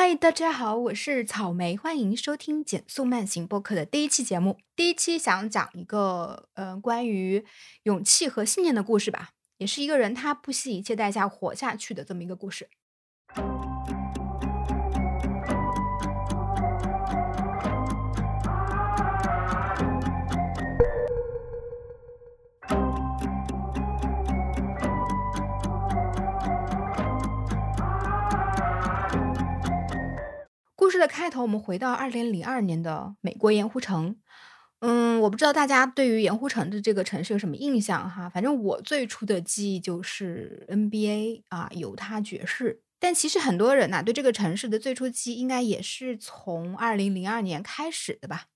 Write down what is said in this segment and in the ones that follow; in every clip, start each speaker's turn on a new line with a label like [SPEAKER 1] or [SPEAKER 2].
[SPEAKER 1] 嗨，大家好，我是草莓，欢迎收听减速慢行播客的第一期节目。第一期想讲一个呃关于勇气和信念的故事吧，也是一个人他不惜一切代价活下去的这么一个故事。事的开头，我们回到二零零二年的美国盐湖城。嗯，我不知道大家对于盐湖城的这个城市有什么印象哈？反正我最初的记忆就是 NBA 啊，犹他爵士。但其实很多人呐，对这个城市的最初记忆应该也是从二零零二年开始的吧？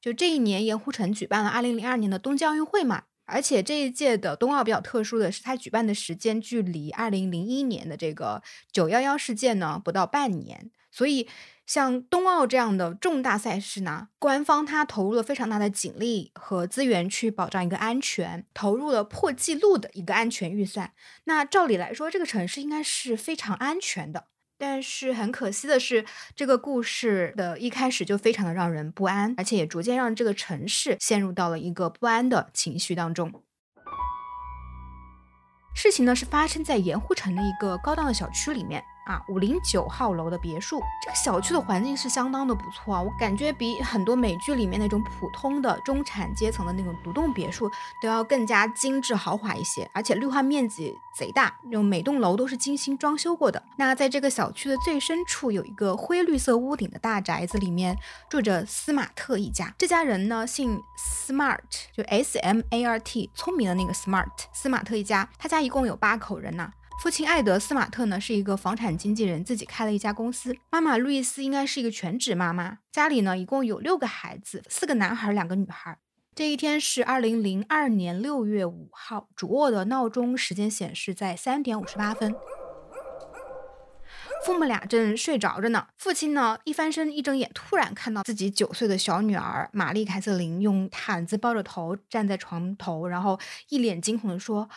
[SPEAKER 1] 就这一年，盐湖城举办了二零零二年的冬季奥运会嘛。而且这一届的冬奥比较特殊的是，它举办的时间距离二零零一年的这个九幺幺事件呢不到半年，所以。像冬奥这样的重大赛事呢，官方它投入了非常大的警力和资源去保障一个安全，投入了破纪录的一个安全预算。那照理来说，这个城市应该是非常安全的。但是很可惜的是，这个故事的一开始就非常的让人不安，而且也逐渐让这个城市陷入到了一个不安的情绪当中。事情呢是发生在盐湖城的一个高档的小区里面。啊，五零九号楼的别墅，这个小区的环境是相当的不错啊，我感觉比很多美剧里面那种普通的中产阶层的那种独栋别墅都要更加精致豪华一些，而且绿化面积贼大，用每栋楼都是精心装修过的。那在这个小区的最深处有一个灰绿色屋顶的大宅子，里面住着斯马特一家。这家人呢姓 Smart，就 S M A R T，聪明的那个 Smart。斯马特一家，他家一共有八口人呐。父亲艾德斯马特呢是一个房产经纪人，自己开了一家公司。妈妈路易斯应该是一个全职妈妈。家里呢一共有六个孩子，四个男孩，两个女孩。这一天是二零零二年六月五号，主卧的闹钟时间显示在三点五十八分。父母俩正睡着着呢。父亲呢一翻身一睁眼，突然看到自己九岁的小女儿玛丽凯瑟琳用毯子包着头站在床头，然后一脸惊恐地说。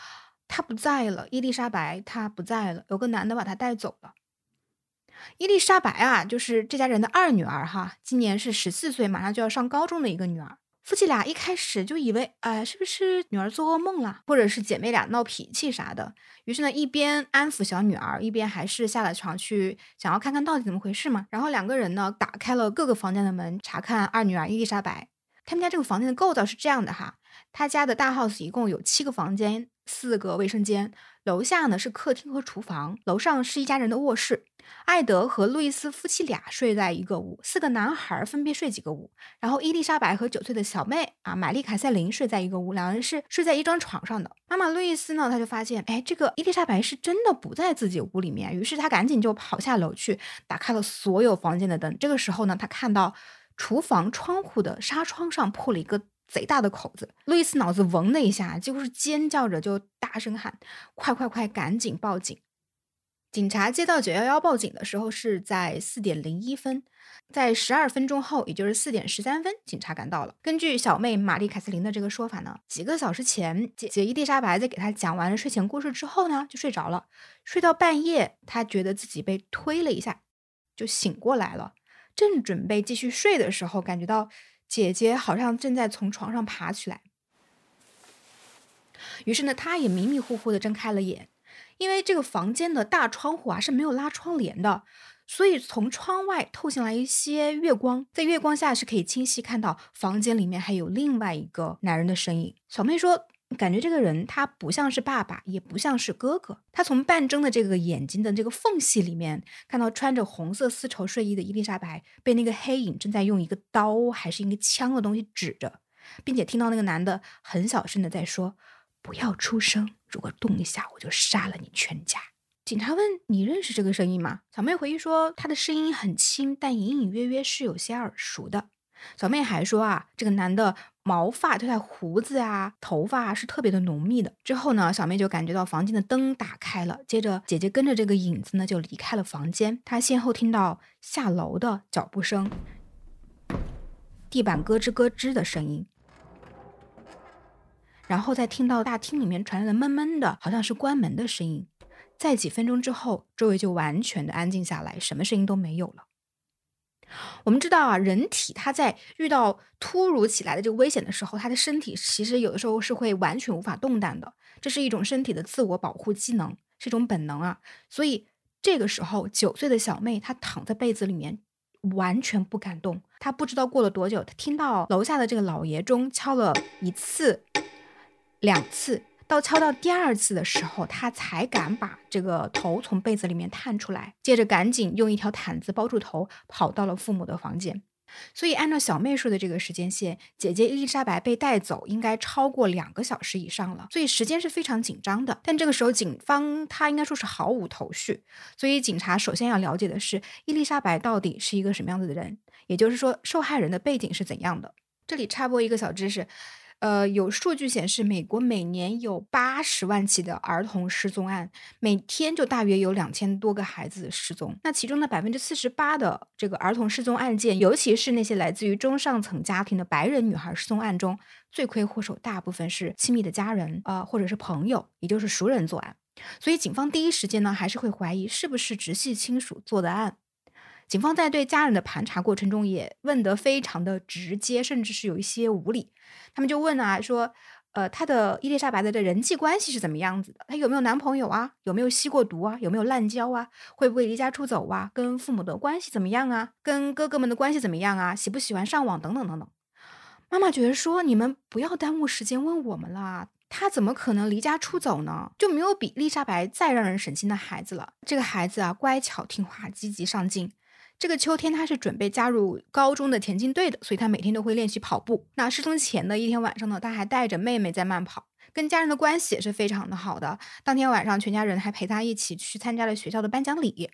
[SPEAKER 1] 她不在了，伊丽莎白她不在了，有个男的把她带走了。伊丽莎白啊，就是这家人的二女儿哈，今年是十四岁，马上就要上高中的一个女儿。夫妻俩一开始就以为，哎，是不是女儿做噩梦了，或者是姐妹俩闹脾气啥的？于是呢，一边安抚小女儿，一边还是下了床去想要看看到底怎么回事嘛。然后两个人呢，打开了各个房间的门，查看二女儿伊丽莎白。他们家这个房间的构造是这样的哈，他家的大 house 一共有七个房间。四个卫生间，楼下呢是客厅和厨房，楼上是一家人的卧室。艾德和路易斯夫妻俩睡在一个屋，四个男孩分别睡几个屋。然后伊丽莎白和九岁的小妹啊，玛丽凯瑟琳睡在一个屋，两人是睡在一张床上的。妈妈路易斯呢，他就发现，哎，这个伊丽莎白是真的不在自己屋里面，于是他赶紧就跑下楼去，打开了所有房间的灯。这个时候呢，他看到厨房窗户的纱窗上破了一个。贼大的口子，路易斯脑子嗡的一下，几乎是尖叫着就大声喊：“快快快，赶紧报警！”警察接到九幺幺报警的时候是在四点零一分，在十二分钟后，也就是四点十三分，警察赶到了。根据小妹玛丽凯瑟琳的这个说法呢，几个小时前，姐姐伊丽莎白在给她讲完了睡前故事之后呢，就睡着了。睡到半夜，她觉得自己被推了一下，就醒过来了。正准备继续睡的时候，感觉到。姐姐好像正在从床上爬起来，于是呢，她也迷迷糊糊的睁开了眼。因为这个房间的大窗户啊是没有拉窗帘的，所以从窗外透进来一些月光，在月光下是可以清晰看到房间里面还有另外一个男人的身影。小妹说。感觉这个人他不像是爸爸，也不像是哥哥。他从半睁的这个眼睛的这个缝隙里面，看到穿着红色丝绸睡衣的伊丽莎白被那个黑影正在用一个刀还是一个枪的东西指着，并且听到那个男的很小声的在说：“不要出声，如果动一下，我就杀了你全家。”警察问：“你认识这个声音吗？”小妹回忆说：“他的声音很轻，但隐隐约约是有些耳熟的。”小妹还说啊，这个男的毛发、他的胡子啊、头发是特别的浓密的。之后呢，小妹就感觉到房间的灯打开了，接着姐姐跟着这个影子呢就离开了房间。她先后听到下楼的脚步声，地板咯吱咯吱的声音，然后再听到大厅里面传来了闷闷的，好像是关门的声音。在几分钟之后，周围就完全的安静下来，什么声音都没有了。我们知道啊，人体它在遇到突如其来的这个危险的时候，它的身体其实有的时候是会完全无法动弹的，这是一种身体的自我保护机能，是一种本能啊。所以这个时候，九岁的小妹她躺在被子里面，完全不敢动。她不知道过了多久，她听到楼下的这个老爷钟敲了一次、两次。到敲到第二次的时候，他才敢把这个头从被子里面探出来，接着赶紧用一条毯子包住头，跑到了父母的房间。所以，按照小妹说的这个时间线，姐姐伊丽莎白被带走应该超过两个小时以上了，所以时间是非常紧张的。但这个时候，警方他应该说是毫无头绪，所以警察首先要了解的是伊丽莎白到底是一个什么样子的人，也就是说，受害人的背景是怎样的。这里插播一个小知识。呃，有数据显示，美国每年有八十万起的儿童失踪案，每天就大约有两千多个孩子失踪。那其中的百分之四十八的这个儿童失踪案件，尤其是那些来自于中上层家庭的白人女孩失踪案中，罪魁祸首大部分是亲密的家人啊，或者是朋友，也就是熟人作案。所以警方第一时间呢，还是会怀疑是不是直系亲属做的案。警方在对家人的盘查过程中，也问得非常的直接，甚至是有一些无理。他们就问啊，说，呃，他的伊丽莎白的这人际关系是怎么样子的？他有没有男朋友啊？有没有吸过毒啊？有没有滥交啊？会不会离家出走啊？跟父母的关系怎么样啊？跟哥哥们的关系怎么样啊？喜不喜欢上网等等等等。妈妈觉得说，你们不要耽误时间问我们了。他怎么可能离家出走呢？就没有比丽莎白再让人省心的孩子了。这个孩子啊，乖巧听话，积极上进。这个秋天，他是准备加入高中的田径队的，所以他每天都会练习跑步。那失踪前的一天晚上呢，他还带着妹妹在慢跑，跟家人的关系也是非常的好的。当天晚上，全家人还陪他一起去参加了学校的颁奖礼，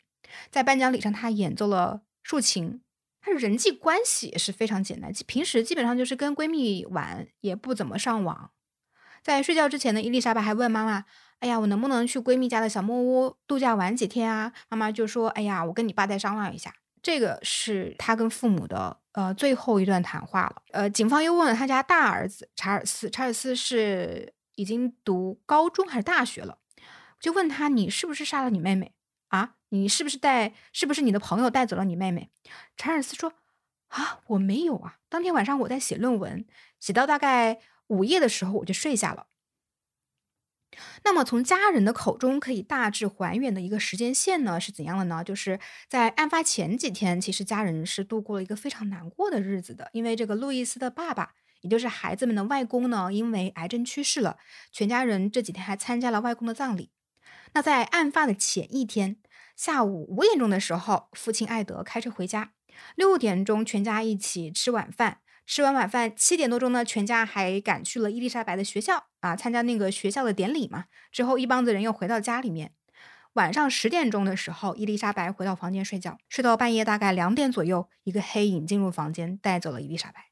[SPEAKER 1] 在颁奖礼上，他演奏了竖琴。他人际关系也是非常简单，平时基本上就是跟闺蜜玩，也不怎么上网。在睡觉之前呢，伊丽莎白还问妈妈：“哎呀，我能不能去闺蜜家的小木屋度假玩几天啊？”妈妈就说：“哎呀，我跟你爸再商量一下。”这个是他跟父母的呃最后一段谈话了。呃，警方又问了他家大儿子查尔斯，查尔斯是已经读高中还是大学了？就问他你是不是杀了你妹妹啊？你是不是带是不是你的朋友带走了你妹妹？查尔斯说啊，我没有啊。当天晚上我在写论文，写到大概午夜的时候我就睡下了。那么从家人的口中可以大致还原的一个时间线呢是怎样的呢？就是在案发前几天，其实家人是度过了一个非常难过的日子的，因为这个路易斯的爸爸，也就是孩子们的外公呢，因为癌症去世了，全家人这几天还参加了外公的葬礼。那在案发的前一天下午五点钟的时候，父亲艾德开车回家，六点钟全家一起吃晚饭。吃完晚饭，七点多钟呢，全家还赶去了伊丽莎白的学校啊，参加那个学校的典礼嘛。之后一帮子人又回到家里面。晚上十点钟的时候，伊丽莎白回到房间睡觉，睡到半夜大概两点左右，一个黑影进入房间，带走了伊丽莎白。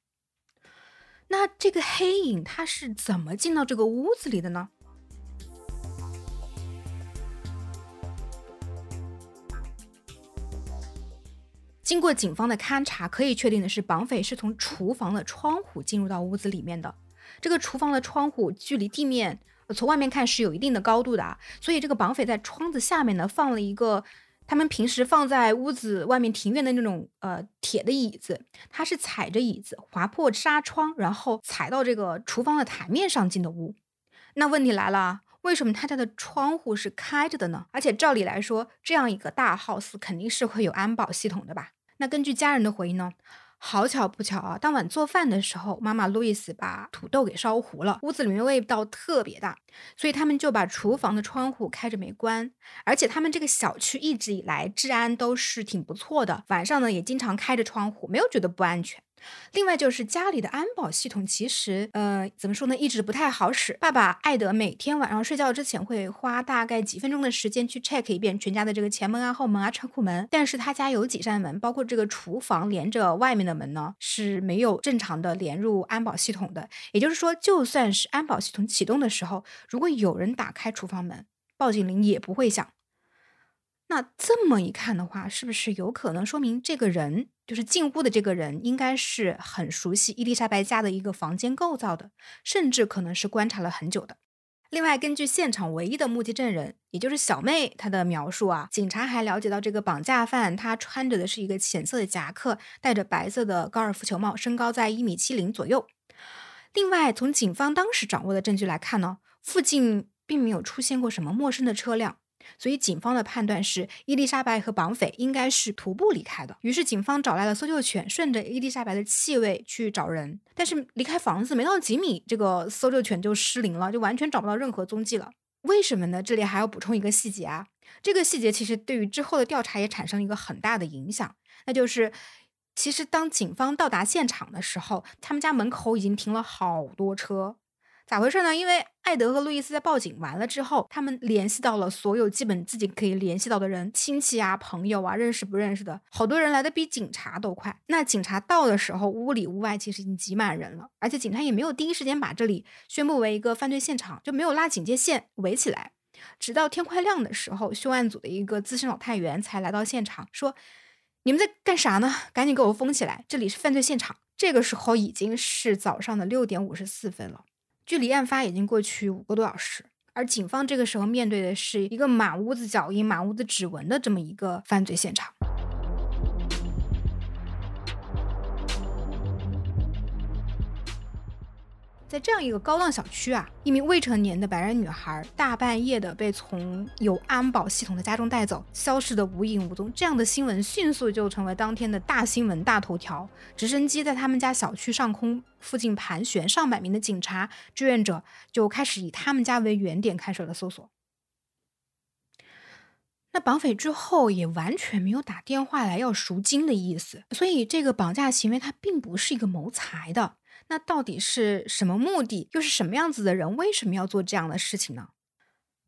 [SPEAKER 1] 那这个黑影他是怎么进到这个屋子里的呢？经过警方的勘查，可以确定的是，绑匪是从厨房的窗户进入到屋子里面的。这个厨房的窗户距离地面，从外面看是有一定的高度的啊。所以这个绑匪在窗子下面呢，放了一个他们平时放在屋子外面庭院的那种呃铁的椅子。他是踩着椅子划破纱窗，然后踩到这个厨房的台面上进的屋。那问题来了，为什么他家的窗户是开着的呢？而且照理来说，这样一个大 house 肯定是会有安保系统的吧？那根据家人的回忆呢，好巧不巧啊，当晚做饭的时候，妈妈路易斯把土豆给烧糊了，屋子里面味道特别大，所以他们就把厨房的窗户开着没关，而且他们这个小区一直以来治安都是挺不错的，晚上呢也经常开着窗户，没有觉得不安全。另外就是家里的安保系统，其实呃怎么说呢，一直不太好使。爸爸艾德每天晚上睡觉之前会花大概几分钟的时间去 check 一遍全家的这个前门啊、后门啊、车库门。但是他家有几扇门，包括这个厨房连着外面的门呢，是没有正常的连入安保系统的。也就是说，就算是安保系统启动的时候，如果有人打开厨房门，报警铃也不会响。那这么一看的话，是不是有可能说明这个人？就是进屋的这个人应该是很熟悉伊丽莎白家的一个房间构造的，甚至可能是观察了很久的。另外，根据现场唯一的目击证人，也就是小妹她的描述啊，警察还了解到这个绑架犯他穿着的是一个浅色的夹克，戴着白色的高尔夫球帽，身高在一米七零左右。另外，从警方当时掌握的证据来看呢，附近并没有出现过什么陌生的车辆。所以，警方的判断是伊丽莎白和绑匪应该是徒步离开的。于是，警方找来了搜救犬，顺着伊丽莎白的气味去找人。但是，离开房子没到几米，这个搜救犬就失灵了，就完全找不到任何踪迹了。为什么呢？这里还要补充一个细节啊，这个细节其实对于之后的调查也产生了一个很大的影响，那就是，其实当警方到达现场的时候，他们家门口已经停了好多车。咋回事呢？因为艾德和路易斯在报警完了之后，他们联系到了所有基本自己可以联系到的人，亲戚啊、朋友啊，认识不认识的，好多人来的比警察都快。那警察到的时候，屋里屋外其实已经挤满人了，而且警察也没有第一时间把这里宣布为一个犯罪现场，就没有拉警戒线围起来。直到天快亮的时候，凶案组的一个资深老探员才来到现场，说：“你们在干啥呢？赶紧给我封起来，这里是犯罪现场。”这个时候已经是早上的六点五十四分了。距离案发已经过去五个多小时，而警方这个时候面对的是一个满屋子脚印、满屋子指纹的这么一个犯罪现场。在这样一个高档小区啊，一名未成年的白人女孩大半夜的被从有安保系统的家中带走，消失的无影无踪，这样的新闻迅速就成为当天的大新闻大头条。直升机在他们家小区上空附近盘旋，上百名的警察志愿者就开始以他们家为原点开始了搜索。那绑匪之后也完全没有打电话来要赎金的意思，所以这个绑架行为它并不是一个谋财的。那到底是什么目的？又是什么样子的人？为什么要做这样的事情呢？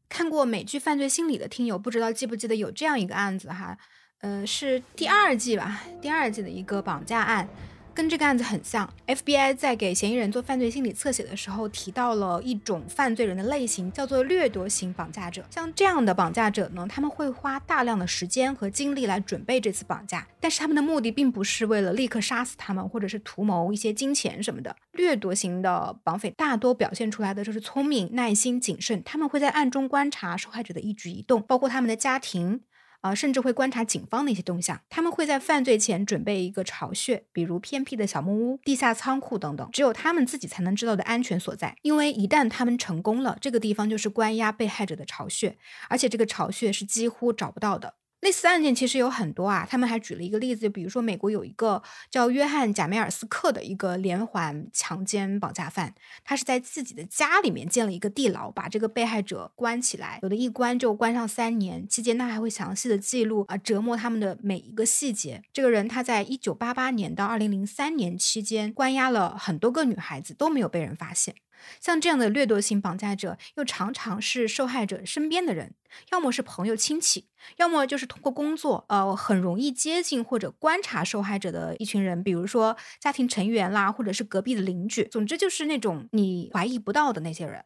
[SPEAKER 1] 看过美剧《犯罪心理》的听友，不知道记不记得有这样一个案子哈？嗯，是第二季吧，第二季的一个绑架案。跟这个案子很像，FBI 在给嫌疑人做犯罪心理侧写的时候，提到了一种犯罪人的类型，叫做掠夺型绑架者。像这样的绑架者呢，他们会花大量的时间和精力来准备这次绑架，但是他们的目的并不是为了立刻杀死他们，或者是图谋一些金钱什么的。掠夺型的绑匪大多表现出来的就是聪明、耐心、谨慎，他们会在暗中观察受害者的一举一动，包括他们的家庭。啊，甚至会观察警方的一些动向。他们会在犯罪前准备一个巢穴，比如偏僻的小木屋、地下仓库等等，只有他们自己才能知道的安全所在。因为一旦他们成功了，这个地方就是关押被害者的巢穴，而且这个巢穴是几乎找不到的。类似案件其实有很多啊，他们还举了一个例子，就比如说美国有一个叫约翰·贾梅尔斯克的一个连环强奸绑架犯，他是在自己的家里面建了一个地牢，把这个被害者关起来，有的一关就关上三年，期间他还会详细的记录啊折磨他们的每一个细节。这个人他在一九八八年到二零零三年期间关押了很多个女孩子，都没有被人发现。像这样的掠夺性绑架者，又常常是受害者身边的人，要么是朋友亲戚，要么就是通过工作，呃，很容易接近或者观察受害者的一群人，比如说家庭成员啦，或者是隔壁的邻居，总之就是那种你怀疑不到的那些人。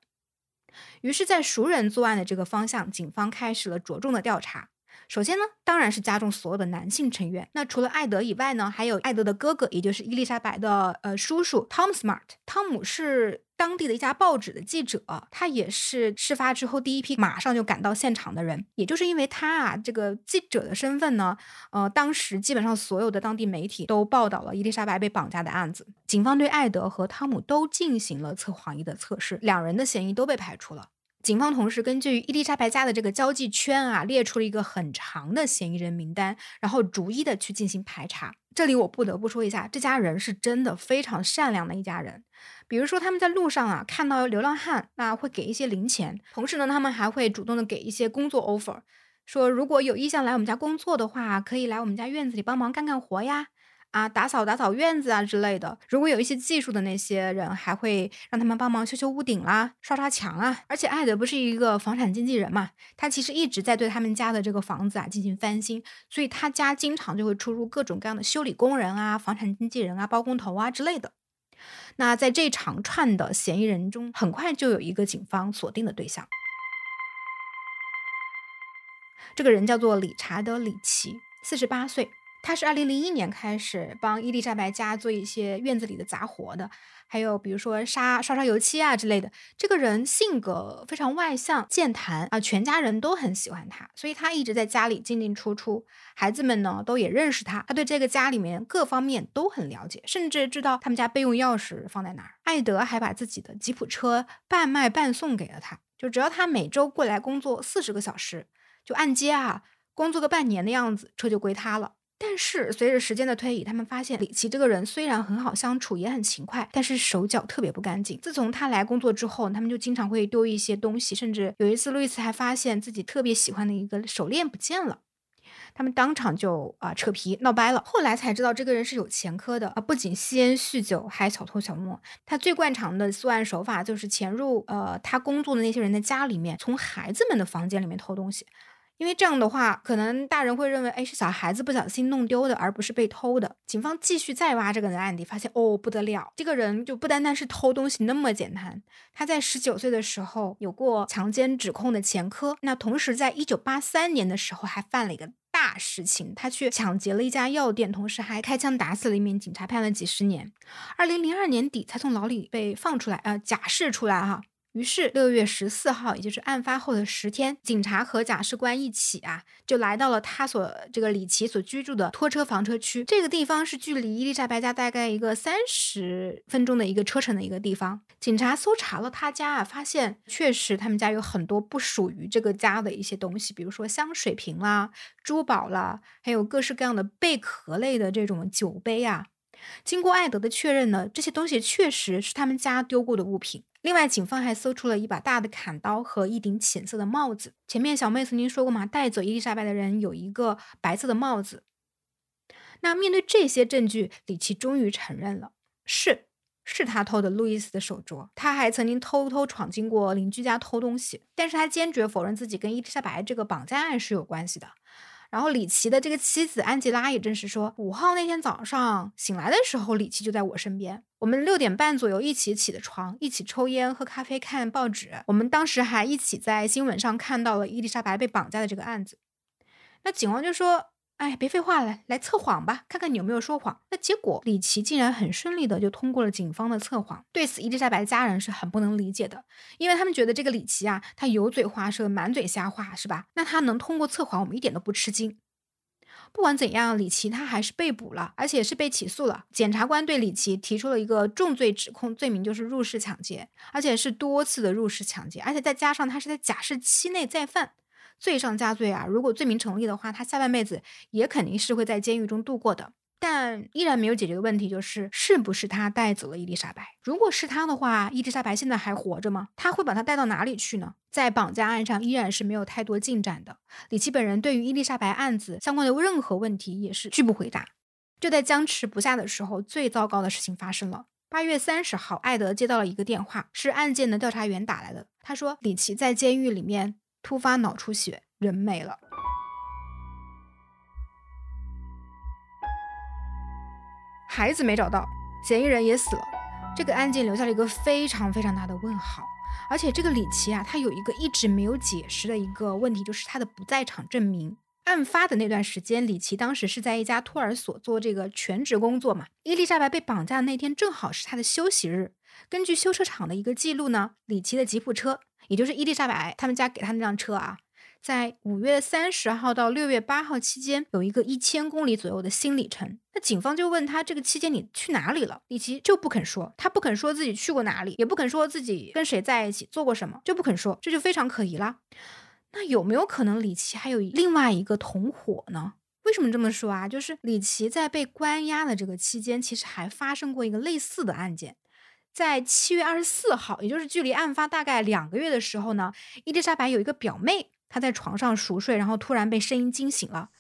[SPEAKER 1] 于是，在熟人作案的这个方向，警方开始了着重的调查。首先呢，当然是家中所有的男性成员。那除了艾德以外呢，还有艾德的哥哥，也就是伊丽莎白的呃叔叔 Tom Smart。汤姆是当地的一家报纸的记者，他也是事发之后第一批马上就赶到现场的人。也就是因为他啊这个记者的身份呢，呃，当时基本上所有的当地媒体都报道了伊丽莎白被绑架的案子。警方对艾德和汤姆都进行了测谎仪的测试，两人的嫌疑都被排除了。警方同时根据伊丽莎白家的这个交际圈啊，列出了一个很长的嫌疑人名单，然后逐一的去进行排查。这里我不得不说一下，这家人是真的非常善良的一家人。比如说他们在路上啊看到流浪汉，那会给一些零钱，同时呢，他们还会主动的给一些工作 offer，说如果有意向来我们家工作的话，可以来我们家院子里帮忙干干活呀。啊，打扫打扫院子啊之类的。如果有一些技术的那些人，还会让他们帮忙修修屋顶啦、刷刷墙啊。而且艾德不是一个房产经纪人嘛，他其实一直在对他们家的这个房子啊进行翻新，所以他家经常就会出入各种各样的修理工人啊、房产经纪人啊、包工头啊之类的。那在这长串的嫌疑人中，很快就有一个警方锁定的对象，这个人叫做理查德·里奇，四十八岁。他是二零零一年开始帮伊丽莎白家做一些院子里的杂活的。还有比如说刷刷刷油漆啊之类的，这个人性格非常外向、健谈啊，全家人都很喜欢他，所以他一直在家里进进出出。孩子们呢都也认识他，他对这个家里面各方面都很了解，甚至知道他们家备用钥匙放在哪儿。艾德还把自己的吉普车半卖半送给了他，就只要他每周过来工作四十个小时，就按揭啊，工作个半年的样子，车就归他了。但是随着时间的推移，他们发现李奇这个人虽然很好相处，也很勤快，但是手脚特别不干净。自从他来工作之后，他们就经常会丢一些东西，甚至有一次路易斯还发现自己特别喜欢的一个手链不见了，他们当场就啊扯皮闹掰了。后来才知道这个人是有前科的啊，不仅吸烟酗酒，还小偷小摸。他最惯常的作案手法就是潜入呃他工作的那些人的家里面，从孩子们的房间里面偷东西。因为这样的话，可能大人会认为，哎，是小孩子不小心弄丢的，而不是被偷的。警方继续再挖这个人的案底，发现哦，不得了，这个人就不单单是偷东西那么简单。他在十九岁的时候有过强奸指控的前科，那同时在一九八三年的时候还犯了一个大事情，他去抢劫了一家药店，同时还开枪打死了一名警察，判了几十年。二零零二年底才从牢里被放出来，呃，假释出来哈。于是六月十四号，也就是案发后的十天，警察和假释官一起啊，就来到了他所这个李奇所居住的拖车房车区。这个地方是距离伊丽莎白家大概一个三十分钟的一个车程的一个地方。警察搜查了他家啊，发现确实他们家有很多不属于这个家的一些东西，比如说香水瓶啦、珠宝啦，还有各式各样的贝壳类的这种酒杯啊。经过艾德的确认呢，这些东西确实是他们家丢过的物品。另外，警方还搜出了一把大的砍刀和一顶浅色的帽子。前面小妹曾经说过嘛，带走伊丽莎白的人有一个白色的帽子。那面对这些证据，李奇终于承认了，是是他偷的路易斯的手镯。他还曾经偷偷闯进过邻居家偷东西，但是他坚决否认自己跟伊丽莎白这个绑架案是有关系的。然后李奇的这个妻子安吉拉也证实说，五号那天早上醒来的时候，李奇就在我身边。我们六点半左右一起起的床，一起抽烟、喝咖啡、看报纸。我们当时还一起在新闻上看到了伊丽莎白被绑架的这个案子。那警方就说。哎，别废话了，来测谎吧，看看你有没有说谎。那结果，李奇竟然很顺利的就通过了警方的测谎。对此，伊丽莎白的家人是很不能理解的，因为他们觉得这个李奇啊，他油嘴滑舌，满嘴瞎话，是吧？那他能通过测谎，我们一点都不吃惊。不管怎样，李奇他还是被捕了，而且是被起诉了。检察官对李奇提出了一个重罪指控，罪名就是入室抢劫，而且是多次的入室抢劫，而且再加上他是在假释期内再犯。罪上加罪啊！如果罪名成立的话，他下半辈子也肯定是会在监狱中度过的。但依然没有解决的问题就是，是不是他带走了伊丽莎白？如果是他的话，伊丽莎白现在还活着吗？他会把她带到哪里去呢？在绑架案上依然是没有太多进展的。李奇本人对于伊丽莎白案子相关的任何问题也是拒不回答。就在僵持不下的时候，最糟糕的事情发生了。八月三十号，艾德接到了一个电话，是案件的调查员打来的。他说，李奇在监狱里面。突发脑出血，人没了，孩子没找到，嫌疑人也死了，这个案件留下了一个非常非常大的问号。而且这个李奇啊，他有一个一直没有解释的一个问题，就是他的不在场证明。案发的那段时间，李奇当时是在一家托儿所做这个全职工作嘛。伊丽莎白被绑架的那天正好是他的休息日。根据修车厂的一个记录呢，李奇的吉普车。也就是伊丽莎白他们家给他那辆车啊，在五月三十号到六月八号期间有一个一千公里左右的新里程。那警方就问他这个期间你去哪里了？李奇就不肯说，他不肯说自己去过哪里，也不肯说自己跟谁在一起做过什么，就不肯说，这就非常可疑啦。那有没有可能李奇还有另外一个同伙呢？为什么这么说啊？就是李奇在被关押的这个期间，其实还发生过一个类似的案件。在七月二十四号，也就是距离案发大概两个月的时候呢，伊丽莎白有一个表妹，她在床上熟睡，然后突然被声音惊醒了。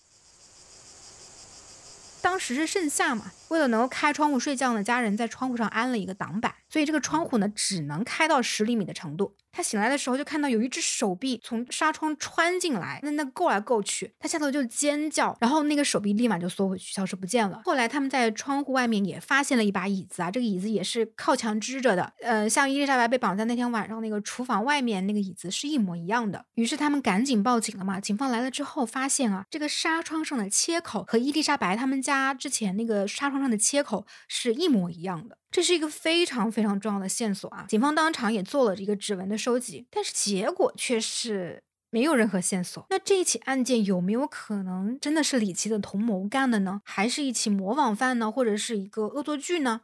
[SPEAKER 1] 当时是盛夏嘛，为了能够开窗户睡觉呢，家人在窗户上安了一个挡板，所以这个窗户呢只能开到十厘米的程度。他醒来的时候就看到有一只手臂从纱窗穿进来，那那够来够去，他下头就尖叫，然后那个手臂立马就缩回去，消失不见了。后来他们在窗户外面也发现了一把椅子啊，这个椅子也是靠墙支着的，呃，像伊丽莎白被绑在那天晚上那个厨房外面那个椅子是一模一样的。于是他们赶紧报警了嘛。警方来了之后发现啊，这个纱窗上的切口和伊丽莎白他们家之前那个纱窗上的切口是一模一样的。这是一个非常非常重要的线索啊！警方当场也做了一个指纹的收集，但是结果却是没有任何线索。那这一起案件有没有可能真的是李琦的同谋干的呢？还是一起模仿犯呢？或者是一个恶作剧呢？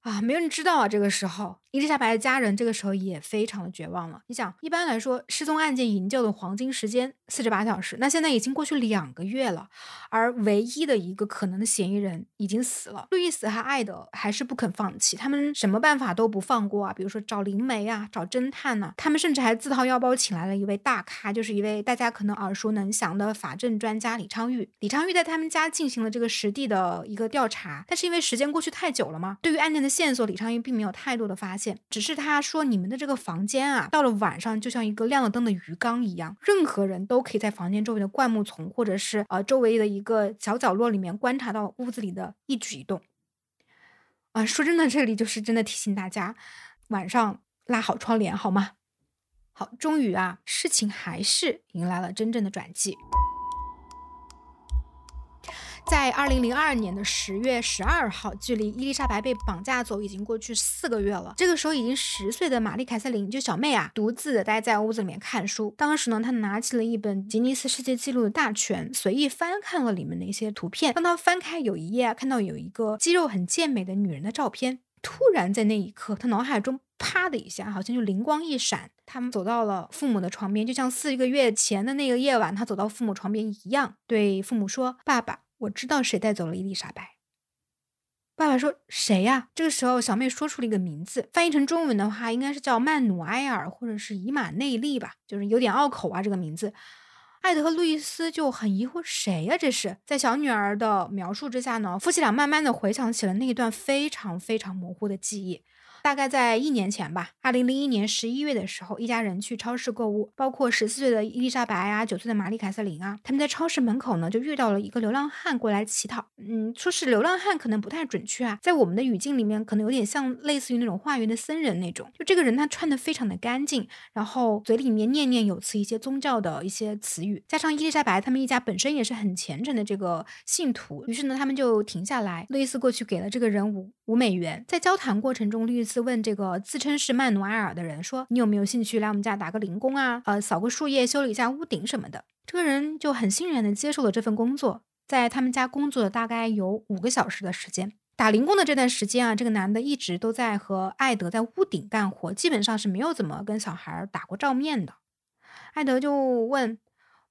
[SPEAKER 1] 啊，没人知道啊！这个时候，伊丽莎白的家人这个时候也非常的绝望了。你想，一般来说，失踪案件营救的黄金时间四十八小时，那现在已经过去两个月了，而唯一的一个可能的嫌疑人已经死了。路易斯和艾德还是不肯放弃，他们什么办法都不放过啊，比如说找灵媒啊，找侦探呐，他们甚至还自掏腰包请来了一位大咖，就是一位大家可能耳熟能详的法证专家李昌钰。李昌钰在他们家进行了这个实地的一个调查，但是因为时间过去太久了嘛，对于案件的。线索，李昌钰并没有太多的发现，只是他说你们的这个房间啊，到了晚上就像一个亮了灯的鱼缸一样，任何人都可以在房间周围的灌木丛或者是呃周围的一个小角落里面观察到屋子里的一举一动。啊，说真的，这里就是真的提醒大家，晚上拉好窗帘好吗？好，终于啊，事情还是迎来了真正的转机。在二零零二年的十月十二号，距离伊丽莎白被绑架走已经过去四个月了。这个时候，已经十岁的玛丽凯瑟琳就小妹啊，独自的待在屋子里面看书。当时呢，她拿起了一本吉尼斯世界纪录的大全，随意翻看了里面的一些图片。当她翻开有一页啊，看到有一个肌肉很健美的女人的照片，突然在那一刻，她脑海中啪的一下，好像就灵光一闪。他们走到了父母的床边，就像四个月前的那个夜晚，她走到父母床边一样，对父母说：“爸爸。”我知道谁带走了伊丽莎白。爸爸说：“谁呀？”这个时候，小妹说出了一个名字，翻译成中文的话，应该是叫曼努埃尔，或者是以马内利吧，就是有点拗口啊。这个名字，艾德和路易斯就很疑惑：“谁呀？这是？”在小女儿的描述之下呢，夫妻俩慢慢的回想起了那一段非常非常模糊的记忆。大概在一年前吧，二零零一年十一月的时候，一家人去超市购物，包括十四岁的伊丽莎白啊，九岁的玛丽凯瑟琳啊，他们在超市门口呢就遇到了一个流浪汉过来乞讨。嗯，说是流浪汉可能不太准确啊，在我们的语境里面，可能有点像类似于那种化缘的僧人那种。就这个人他穿的非常的干净，然后嘴里面念念有词一些宗教的一些词语，加上伊丽莎白他们一家本身也是很虔诚的这个信徒，于是呢他们就停下来，路易斯过去给了这个人五五美元。在交谈过程中，路易斯。次问这个自称是曼努埃尔的人说：“你有没有兴趣来我们家打个零工啊？呃，扫个树叶，修理一下屋顶什么的。”这个人就很欣然的接受了这份工作，在他们家工作了大概有五个小时的时间。打零工的这段时间啊，这个男的一直都在和艾德在屋顶干活，基本上是没有怎么跟小孩打过照面的。艾德就问。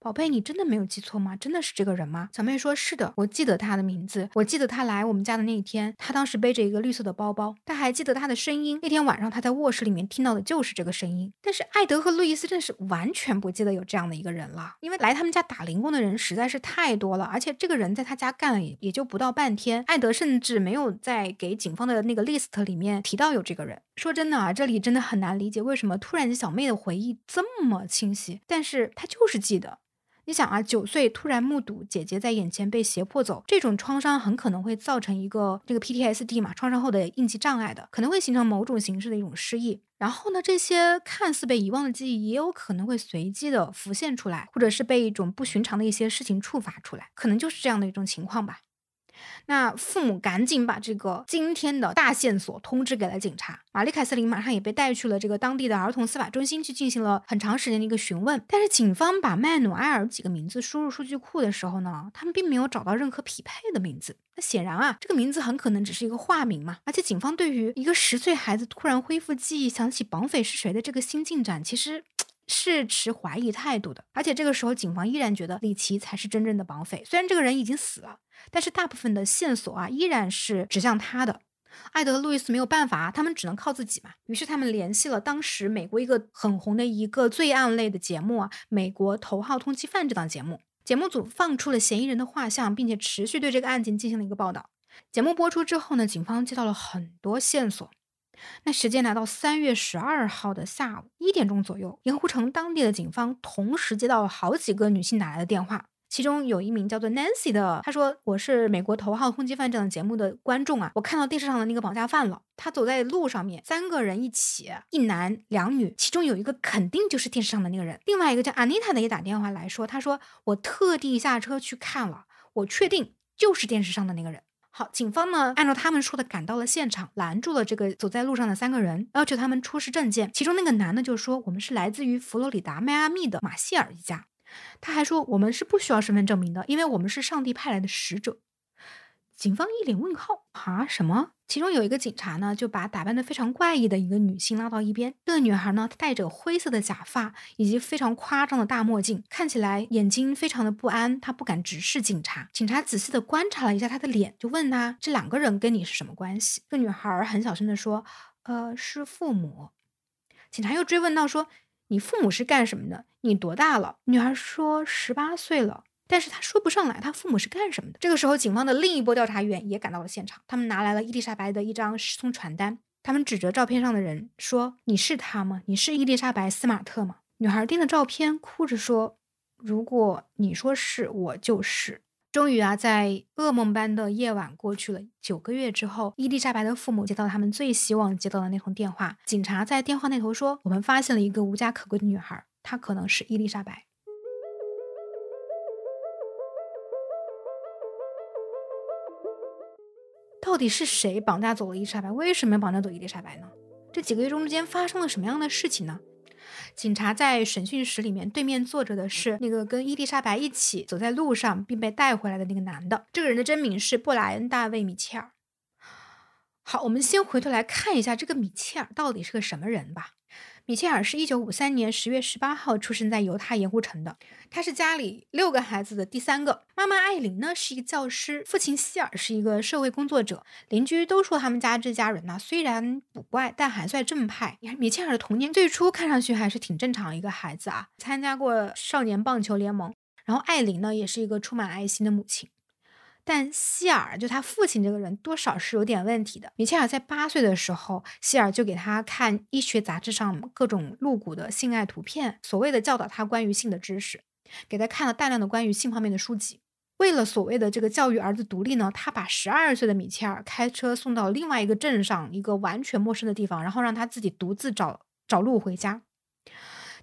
[SPEAKER 1] 宝贝，你真的没有记错吗？真的是这个人吗？小妹说：“是的，我记得他的名字，我记得他来我们家的那一天，他当时背着一个绿色的包包，他还记得他的声音。那天晚上他在卧室里面听到的就是这个声音。但是艾德和路易斯真的是完全不记得有这样的一个人了，因为来他们家打零工的人实在是太多了，而且这个人在他家干了也也就不到半天。艾德甚至没有在给警方的那个 list 里面提到有这个人。说真的啊，这里真的很难理解为什么突然间小妹的回忆这么清晰，但是她就是记得。”你想啊，九岁突然目睹姐姐在眼前被胁迫走，这种创伤很可能会造成一个这个 PTSD 嘛，创伤后的应激障碍的，可能会形成某种形式的一种失忆。然后呢，这些看似被遗忘的记忆，也有可能会随机的浮现出来，或者是被一种不寻常的一些事情触发出来，可能就是这样的一种情况吧。那父母赶紧把这个今天的大线索通知给了警察，玛丽凯瑟琳马上也被带去了这个当地的儿童司法中心去进行了很长时间的一个询问。但是警方把麦努埃尔几个名字输入数据库的时候呢，他们并没有找到任何匹配的名字。那显然啊，这个名字很可能只是一个化名嘛。而且警方对于一个十岁孩子突然恢复记忆，想起绑匪是谁的这个新进展，其实。是持怀疑态度的，而且这个时候警方依然觉得李琦才是真正的绑匪。虽然这个人已经死了，但是大部分的线索啊依然是指向他的。艾德和路易斯没有办法，他们只能靠自己嘛。于是他们联系了当时美国一个很红的一个罪案类的节目啊，《美国头号通缉犯》这档节目。节目组放出了嫌疑人的画像，并且持续对这个案件进行了一个报道。节目播出之后呢，警方接到了很多线索。那时间来到三月十二号的下午一点钟左右，盐湖城当地的警方同时接到了好几个女性打来的电话。其中有一名叫做 Nancy 的，她说：“我是美国头号通缉犯这档节目的观众啊，我看到电视上的那个绑架犯了。他走在路上面，三个人一起，一男两女，其中有一个肯定就是电视上的那个人。另外一个叫 Anita 的也打电话来说，他说我特地下车去看了，我确定就是电视上的那个人。好，警方呢按照他们说的赶到了现场，拦住了这个走在路上的三个人，要求他们出示证件。其中那个男的就说：我们是来自于佛罗里达迈阿密的马歇尔一家。”他还说：“我们是不需要身份证明的，因为我们是上帝派来的使者。”警方一脸问号：“啊，什么？”其中有一个警察呢，就把打扮的非常怪异的一个女性拉到一边。这个女孩呢，她戴着灰色的假发以及非常夸张的大墨镜，看起来眼睛非常的不安。她不敢直视警察。警察仔细的观察了一下她的脸，就问她：“这两个人跟你是什么关系？”这个女孩很小声的说：“呃，是父母。”警察又追问到说。你父母是干什么的？你多大了？女孩说十八岁了，但是她说不上来她父母是干什么的。这个时候，警方的另一波调查员也赶到了现场，他们拿来了伊丽莎白的一张失踪传单，他们指着照片上的人说：“你是他吗？你是伊丽莎白·斯马特吗？”女孩盯着照片，哭着说：“如果你说是，我就是。”终于啊，在噩梦般的夜晚过去了九个月之后，伊丽莎白的父母接到他们最希望接到的那通电话。警察在电话那头说：“我们发现了一个无家可归的女孩，她可能是伊丽莎白。”到底是谁绑架走了伊丽莎白？为什么要绑架走伊丽莎白呢？这几个月中之间发生了什么样的事情呢？警察在审讯室里面，对面坐着的是那个跟伊丽莎白一起走在路上并被带回来的那个男的。这个人的真名是布莱恩·大卫·米切尔。好，我们先回头来看一下这个米切尔到底是个什么人吧。米切尔是一九五三年十月十八号出生在犹他盐湖城的，他是家里六个孩子的第三个。妈妈艾琳呢是一个教师，父亲希尔是一个社会工作者。邻居都说他们家这家人呢虽然古怪，但还算正派。米切尔的童年最初看上去还是挺正常一个孩子啊，参加过少年棒球联盟。然后艾琳呢也是一个充满爱心的母亲。但希尔就他父亲这个人多少是有点问题的。米切尔在八岁的时候，希尔就给他看医学杂志上各种露骨的性爱图片，所谓的教导他关于性的知识，给他看了大量的关于性方面的书籍。为了所谓的这个教育儿子独立呢，他把十二岁的米切尔开车送到另外一个镇上一个完全陌生的地方，然后让他自己独自找找路回家。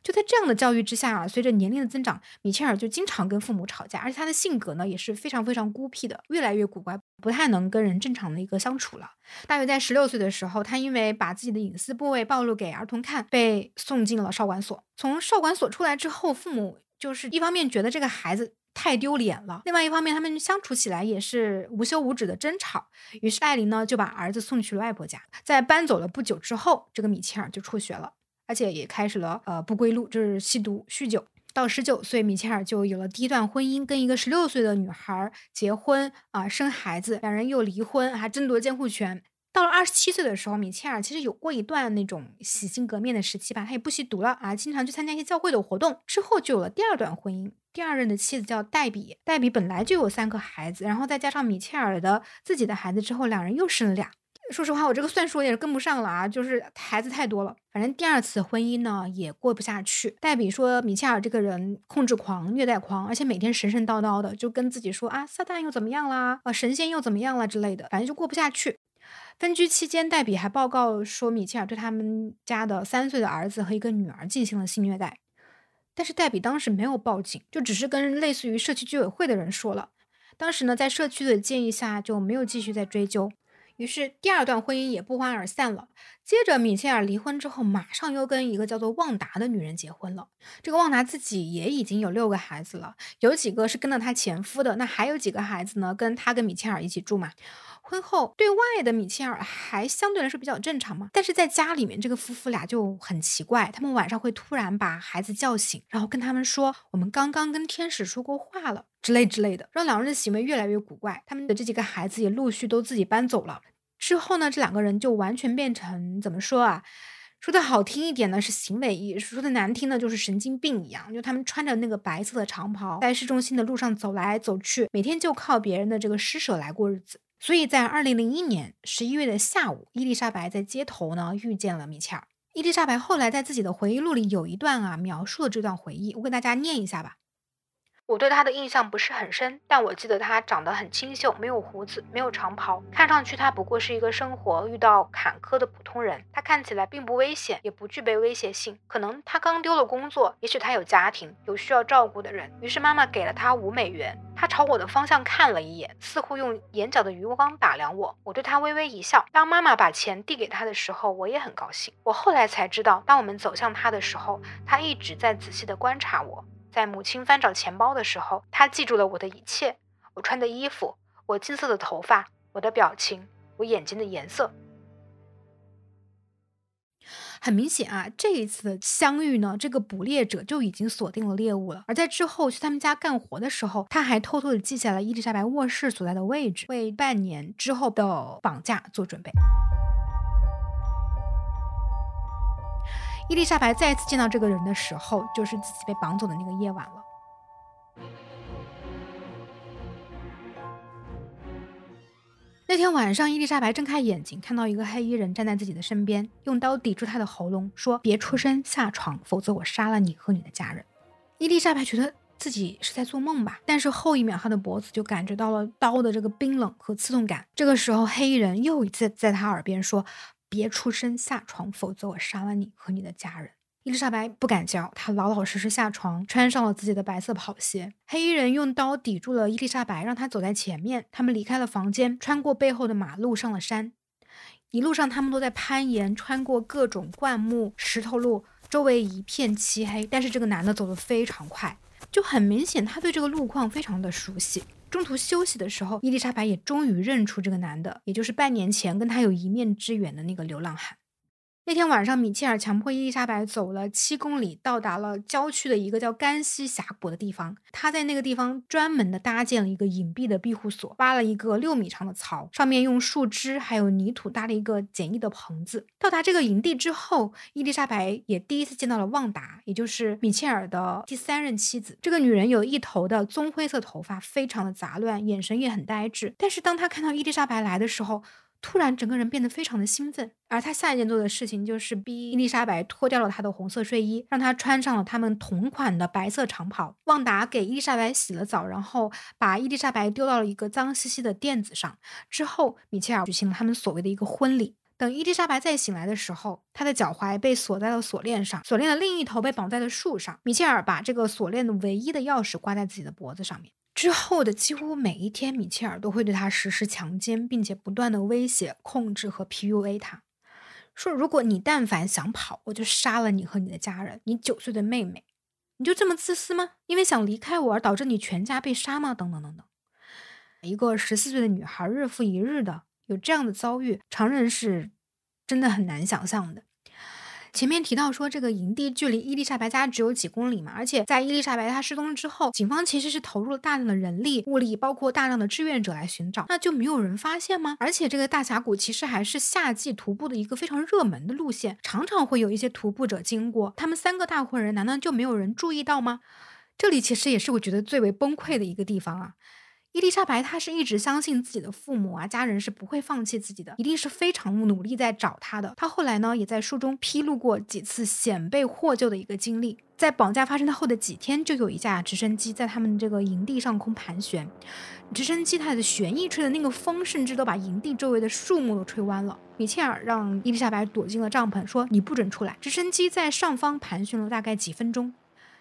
[SPEAKER 1] 就在这样的教育之下啊，随着年龄的增长，米切尔就经常跟父母吵架，而且他的性格呢也是非常非常孤僻的，越来越古怪，不太能跟人正常的一个相处了。大约在十六岁的时候，他因为把自己的隐私部位暴露给儿童看，被送进了少管所。从少管所出来之后，父母就是一方面觉得这个孩子太丢脸了，另外一方面他们相处起来也是无休无止的争吵。于是艾琳呢就把儿子送去了外婆家。在搬走了不久之后，这个米切尔就辍学了。而且也开始了呃不归路，就是吸毒、酗酒。到十九岁，米切尔就有了第一段婚姻，跟一个十六岁的女孩结婚啊，生孩子，两人又离婚，还争夺监护权。到了二十七岁的时候，米切尔其实有过一段那种洗心革面的时期吧，他也不吸毒了啊，经常去参加一些教会的活动。之后就有了第二段婚姻，第二任的妻子叫黛比，黛比本来就有三个孩子，然后再加上米切尔的自己的孩子之后，两人又生了俩。说实话，我这个算术也是跟不上了啊，就是孩子太多了。反正第二次婚姻呢也过不下去。黛比说米切尔这个人控制狂、虐待狂，而且每天神神叨叨的，就跟自己说啊，撒旦又怎么样啦，啊，神仙又怎么样啦之类的，反正就过不下去。分居期间，黛比还报告说米切尔对他们家的三岁的儿子和一个女儿进行了性虐待，但是黛比当时没有报警，就只是跟类似于社区居委会的人说了。当时呢，在社区的建议下，就没有继续再追究。于是第二段婚姻也不欢而散了。接着，米切尔离婚之后，马上又跟一个叫做旺达的女人结婚了。这个旺达自己也已经有六个孩子了，有几个是跟了他前夫的，那还有几个孩子呢？跟他跟米切尔一起住嘛。婚后对外的米切尔还相对来说比较正常嘛，但是在家里面，这个夫妇俩就很奇怪，他们晚上会突然把孩子叫醒，然后跟他们说：“我们刚刚跟天使说过话了。”之类之类的，让两人的行为越来越古怪。他们的这几个孩子也陆续都自己搬走了。之后呢，这两个人就完全变成怎么说啊？说的好听一点呢是行为艺术，说的难听呢就是神经病一样。就他们穿着那个白色的长袍，在市中心的路上走来走去，每天就靠别人的这个施舍来过日子。所以在二零零一年十一月的下午，伊丽莎白在街头呢遇见了米切尔。伊丽莎白后来在自己的回忆录里有一段啊描述了这段回忆，我给大家念一下吧。我对他的印象不是很深，但我记得他长得很清秀，没有胡子，没有长袍，看上去他不过是一个生活遇到坎坷的普通人。他看起来并不危险，也不具备威胁性。可能他刚丢了工作，也许他有家庭，有需要照顾的人。于是妈妈给了他五美元。他朝我的方向看了一眼，似乎用眼角的余光打量我。我对他微微一笑。当妈妈把钱递给他的时候，我也很高兴。我后来才知道，当我们走向他的时候，他一直在仔细地观察我。在母亲翻找钱包的时候，她记住了我的一切：我穿的衣服，我金色的头发，我的表情，我眼睛的颜色。很明显啊，这一次的相遇呢，这个捕猎者就已经锁定了猎物了。而在之后去他们家干活的时候，他还偷偷的记下了伊丽莎白卧室所在的位置，为半年之后的绑架做准备。伊丽莎白再次见到这个人的时候，就是自己被绑走的那个夜晚了。那天晚上，伊丽莎白睁开眼睛，看到一个黑衣人站在自己的身边，用刀抵住他的喉咙，说：“别出声，下床，否则我杀了你和你的家人。”伊丽莎白觉得自己是在做梦吧，但是后一秒，她的脖子就感觉到了刀的这个冰冷和刺痛感。这个时候，黑衣人又一次在她耳边说。别出声，下床，否则我杀了你和你的家人。伊丽莎白不敢叫，她老老实实下床，穿上了自己的白色跑鞋。黑衣人用刀抵住了伊丽莎白，让她走在前面。他们离开了房间，穿过背后的马路，上了山。一路上，他们都在攀岩，穿过各种灌木、石头路，周围一片漆黑。但是这个男的走得非常快，就很明显，他对这个路况非常的熟悉。中途休息的时候，伊丽莎白也终于认出这个男的，也就是半年前跟他有一面之缘的那个流浪汉。那天晚上，米切尔强迫伊丽莎白走了七公里，到达了郊区的一个叫甘西峡谷的地方。他在那个地方专门的搭建了一个隐蔽的庇护所，挖了一个六米长的槽，上面用树枝还有泥土搭了一个简易的棚子。到达这个营地之后，伊丽莎白也第一次见到了旺达，也就是米切尔的第三任妻子。这个女人有一头的棕灰色头发，非常的杂乱，眼神也很呆滞。但是当她看到伊丽莎白来的时候，突然，整个人变得非常的兴奋，而他下一件做的事情就是逼伊丽莎白脱掉了她的红色睡衣，让她穿上了他们同款的白色长袍。旺达给伊丽莎白洗了澡，然后把伊丽莎白丢到了一个脏兮兮的垫子上。之后，米切尔举行了他们所谓的一个婚礼。等伊丽莎白再醒来的时候，她的脚踝被锁在了锁链上，锁链的另一头被绑在了树上。米切尔把这个锁链的唯一的钥匙挂在自己的脖子上面。之后的几乎每一天，米切尔都会对他实施强奸，并且不断的威胁、控制和 PUA 他，说如果你但凡想跑，我就杀了你和你的家人，你九岁的妹妹，你就这么自私吗？因为想离开我而导致你全家被杀吗？等等等等。一个十四岁的女孩日复一日的有这样的遭遇，常人是真的很难想象的。前面提到说，这个营地距离伊丽莎白家只有几公里嘛，而且在伊丽莎白她失踪之后，警方其实是投入了大量的人力物力，包括大量的志愿者来寻找，那就没有人发现吗？而且这个大峡谷其实还是夏季徒步的一个非常热门的路线，常常会有一些徒步者经过，他们三个大活人难道就没有人注意到吗？这里其实也是我觉得最为崩溃的一个地方啊。伊丽莎白，她是一直相信自己的父母啊，家人是不会放弃自己的，一定是非常努力在找她的。她后来呢，也在书中披露过几次险被获救的一个经历。在绑架发生的后的几天，就有一架直升机在他们这个营地上空盘旋，直升机它的旋翼吹的那个风，甚至都把营地周围的树木都吹弯了。米切尔让伊丽莎白躲进了帐篷，说：“你不准出来。”直升机在上方盘旋了大概几分钟。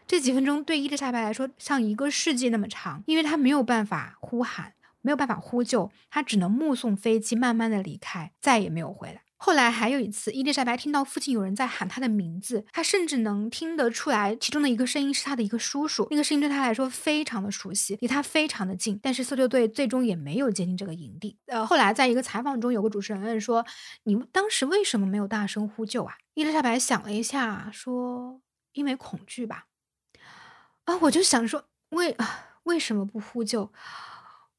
[SPEAKER 1] 这几分钟对伊丽莎白来说像一个世纪那么长，因为她没有办法呼喊，没有办法呼救，她只能目送飞机慢慢的离开，再也没有回来。后来还有一次，伊丽莎白听到附近有人在喊她的名字，她甚至能听得出来，其中的一个声音是她的一个叔叔，那个声音对她来说非常的熟悉，离她非常的近。但是搜救队最终也没有接近这个营地。呃，后来在一个采访中，有个主持人问说：“你当时为什么没有大声呼救啊？”伊丽莎白想了一下，说：“因为恐惧吧。”啊，我就想说，为为什么不呼救？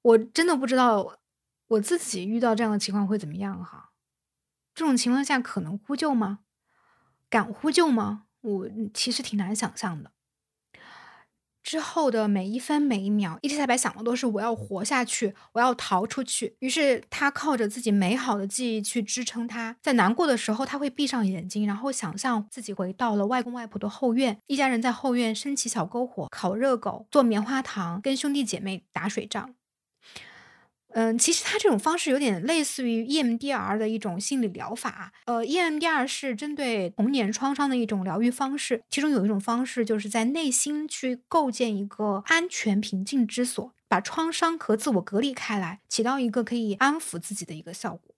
[SPEAKER 1] 我真的不知道我自己遇到这样的情况会怎么样哈。这种情况下可能呼救吗？敢呼救吗？我其实挺难想象的。之后的每一分每一秒，伊丽莎白想的都是我要活下去，我要逃出去。于是她靠着自己美好的记忆去支撑她。在难过的时候，她会闭上眼睛，然后想象自己回到了外公外婆的后院，一家人在后院升起小篝火，烤热狗，做棉花糖，跟兄弟姐妹打水仗。嗯，其实他这种方式有点类似于 EMDR 的一种心理疗法。呃，EMDR 是针对童年创伤的一种疗愈方式，其中有一种方式就是在内心去构建一个安全平静之所，把创伤和自我隔离开来，起到一个可以安抚自己的一个效果。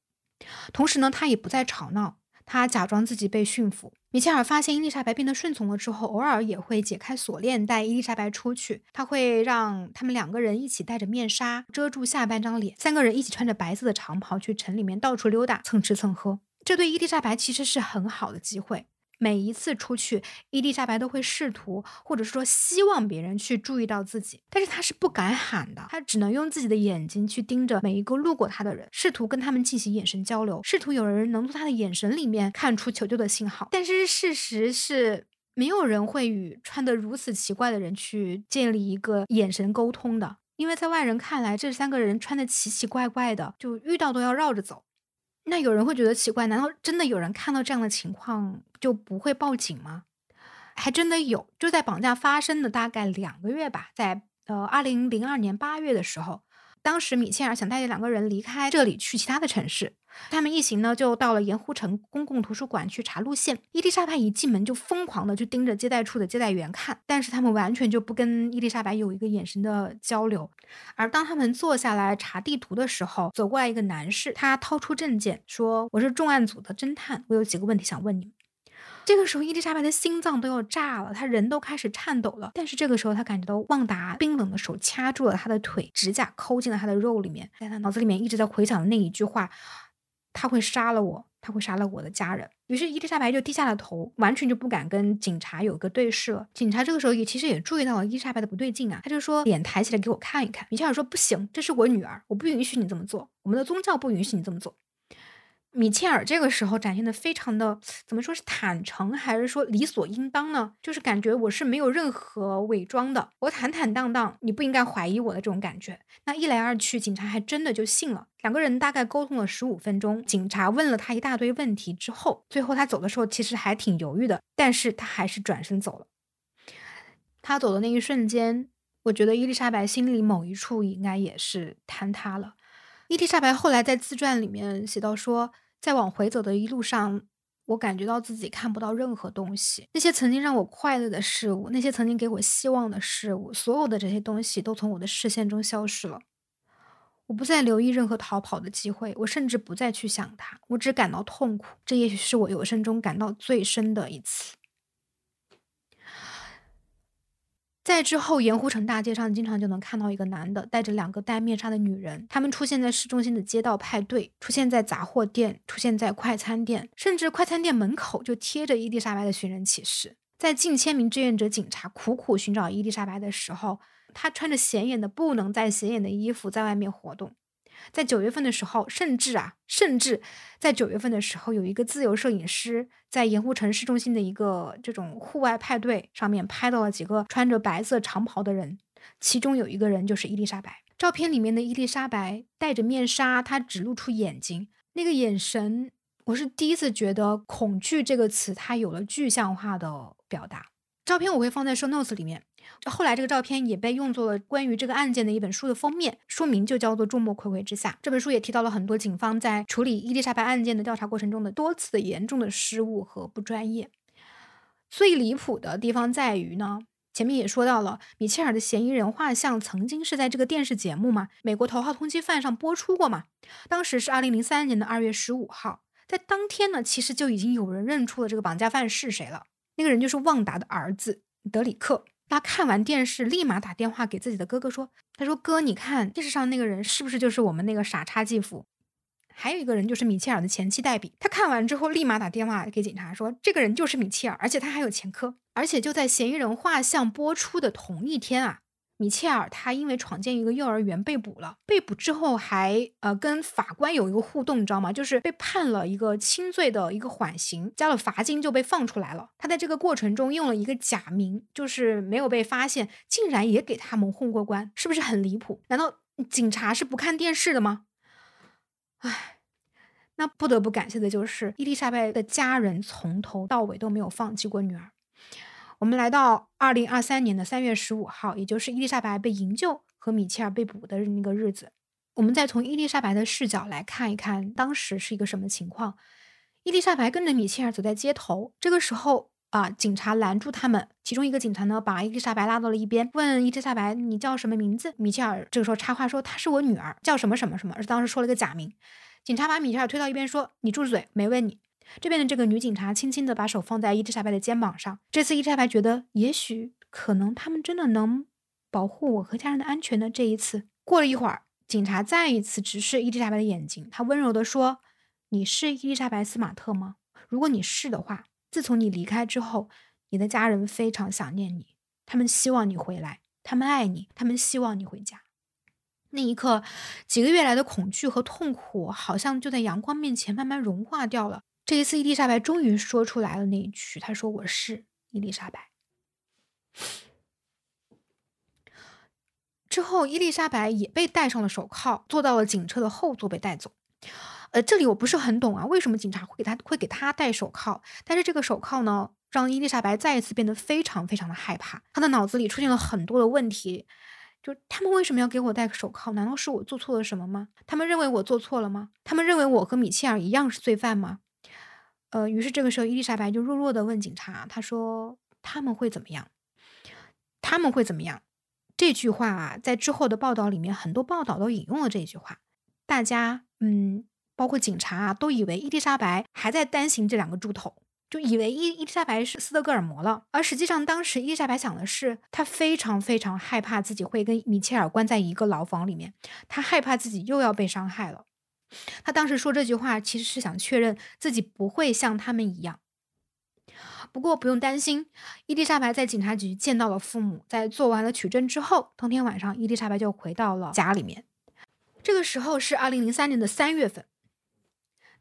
[SPEAKER 1] 同时呢，他也不再吵闹。他假装自己被驯服。米切尔发现伊丽莎白变得顺从了之后，偶尔也会解开锁链，带伊丽莎白出去。他会让他们两个人一起戴着面纱遮住下半张脸，三个人一起穿着白色的长袍去城里面到处溜达，蹭吃蹭喝。这对伊丽莎白其实是很好的机会。每一次出去，伊丽莎白都会试图，或者是说希望别人去注意到自己，但是她是不敢喊的，她只能用自己的眼睛去盯着每一个路过她的人，试图跟他们进行眼神交流，试图有人能从她的眼神里面看出求救的信号。但是事实是，没有人会与穿得如此奇怪的人去建立一个眼神沟通的，因为在外人看来，这三个人穿的奇奇怪怪的，就遇到都要绕着走。那有人会觉得奇怪，难道真的有人看到这样的情况就不会报警吗？还真的有，就在绑架发生的大概两个月吧，在呃二零零二年八月的时候。当时米切尔想带着两个人离开这里去其他的城市，他们一行呢就到了盐湖城公共图书馆去查路线。伊丽莎白一进门就疯狂的去盯着接待处的接待员看，但是他们完全就不跟伊丽莎白有一个眼神的交流。而当他们坐下来查地图的时候，走过来一个男士，他掏出证件说：“我是重案组的侦探，我有几个问题想问你们。”这个时候，伊丽莎白的心脏都要炸了，她人都开始颤抖了。但是这个时候，她感觉到旺达冰冷的手掐住了她的腿，指甲抠进了她的肉里面，在她脑子里面一直在回想的那一句话：“他会杀了我，他会杀了我的家人。”于是伊丽莎白就低下了头，完全就不敢跟警察有个对视了。警察这个时候也其实也注意到了伊丽莎白的不对劲啊，他就说：“脸抬起来给我看一看。”米切尔说：“不行，这是我女儿，我不允许你这么做，我们的宗教不允许你这么做。”米切尔这个时候展现的非常的怎么说是坦诚，还是说理所应当呢？就是感觉我是没有任何伪装的，我坦坦荡荡，你不应该怀疑我的这种感觉。那一来二去，警察还真的就信了。两个人大概沟通了十五分钟，警察问了他一大堆问题之后，最后他走的时候其实还挺犹豫的，但是他还是转身走了。他走的那一瞬间，我觉得伊丽莎白心里某一处应该也是坍塌了。伊丽莎白后来在自传里面写到说，在往回走的一路上，我感觉到自己看不到任何东西。那些曾经让我快乐的事物，那些曾经给我希望的事物，所有的这些东西都从我的视线中消失了。我不再留意任何逃跑的机会，我甚至不再去想它，我只感到痛苦。这也许是我有生中感到最深的一次。在之后，盐湖城大街上经常就能看到一个男的带着两个戴面纱的女人，他们出现在市中心的街道派对，出现在杂货店，出现在快餐店，甚至快餐店门口就贴着伊丽莎白的寻人启事。在近千名志愿者警察苦苦寻找伊丽莎白的时候，她穿着显眼的不能再显眼的衣服在外面活动。在九月份的时候，甚至啊，甚至在九月份的时候，有一个自由摄影师在盐湖城市中心的一个这种户外派对上面拍到了几个穿着白色长袍的人，其中有一个人就是伊丽莎白。照片里面的伊丽莎白戴着面纱，她只露出眼睛，那个眼神，我是第一次觉得“恐惧”这个词它有了具象化的表达。照片我会放在 show notes 里面。后来，这个照片也被用作了关于这个案件的一本书的封面，书名就叫做《众目睽睽之下》。这本书也提到了很多警方在处理伊丽莎白案件的调查过程中的多次的严重的失误和不专业。最离谱的地方在于呢，前面也说到了，米切尔的嫌疑人画像曾经是在这个电视节目嘛，《美国头号通缉犯》上播出过嘛。当时是二零零三年的二月十五号，在当天呢，其实就已经有人认出了这个绑架犯是谁了，那个人就是旺达的儿子德里克。他看完电视，立马打电话给自己的哥哥说：“他说哥，你看电视上那个人是不是就是我们那个傻叉继父？还有一个人就是米切尔的前妻黛比。”他看完之后，立马打电话给警察说：“这个人就是米切尔，而且他还有前科。而且就在嫌疑人画像播出的同一天啊，米切尔他因为闯进一个幼儿园被捕了，被捕之后还呃跟法官有一个互动，你知道吗？就是被判了一个轻罪的一个缓刑，交了罚金就被放出来了。他在这个过程中用了一个假名，就是没有被发现，竟然也给他蒙混过关，是不是很离谱？难道警察是不看电视的吗？唉，那不得不感谢的就是伊丽莎白的家人从头到尾都没有放弃过女儿。我们来到二零二三年的三月十五号，也就是伊丽莎白被营救和米切尔被捕的那个日子。我们再从伊丽莎白的视角来看一看，当时是一个什么情况。伊丽莎白跟着米切尔走在街头，这个时候啊，警察拦住他们。其中一个警察呢，把伊丽莎白拉到了一边，问伊丽莎白：“你叫什么名字？”米切尔这个时候插话说：“她是我女儿，叫什么什么什么。”而当时说了个假名。警察把米切尔推到一边说：“你住嘴，没问你。”这边的这个女警察轻轻地把手放在伊丽莎白的肩膀上。这次伊丽莎白觉得，也许可能他们真的能保护我和家人的安全呢。这一次，过了一会儿，警察再一次直视伊丽莎白的眼睛，他温柔地说：“你是伊丽莎白·斯马特吗？如果你是的话，自从你离开之后，你的家人非常想念你，他们希望你回来，他们爱你，他们希望你回家。”那一刻，几个月来的恐惧和痛苦好像就在阳光面前慢慢融化掉了。这一次，伊丽莎白终于说出来了那一句：“她说我是伊丽莎白。”之后，伊丽莎白也被戴上了手铐，坐到了警车的后座被带走。呃，这里我不是很懂啊，为什么警察会给他会给他戴手铐？但是这个手铐呢，让伊丽莎白再一次变得非常非常的害怕，她的脑子里出现了很多的问题。就他们为什么要给我戴手铐？难道是我做错了什么吗？他们认为我做错了吗？他们认为我和米切尔一样是罪犯吗？呃，于是这个时候，伊丽莎白就弱弱的问警察：“她说他们会怎么样？他们会怎么样？”这句话啊，在之后的报道里面，很多报道都引用了这句话。大家，嗯，包括警察啊，都以为伊丽莎白还在担心这两个猪头，就以为伊伊丽莎白是斯德哥尔摩了。而实际上，当时伊丽莎白想的是，她非常非常害怕自己会跟米切尔关在一个牢房里面，她害怕自己又要被伤害了。他当时说这句话，其实是想确认自己不会像他们一样。不过不用担心，伊丽莎白在警察局见到了父母，在做完了取证之后，当天晚上伊丽莎白就回到了家里面。这个时候是二零零三年的三月份。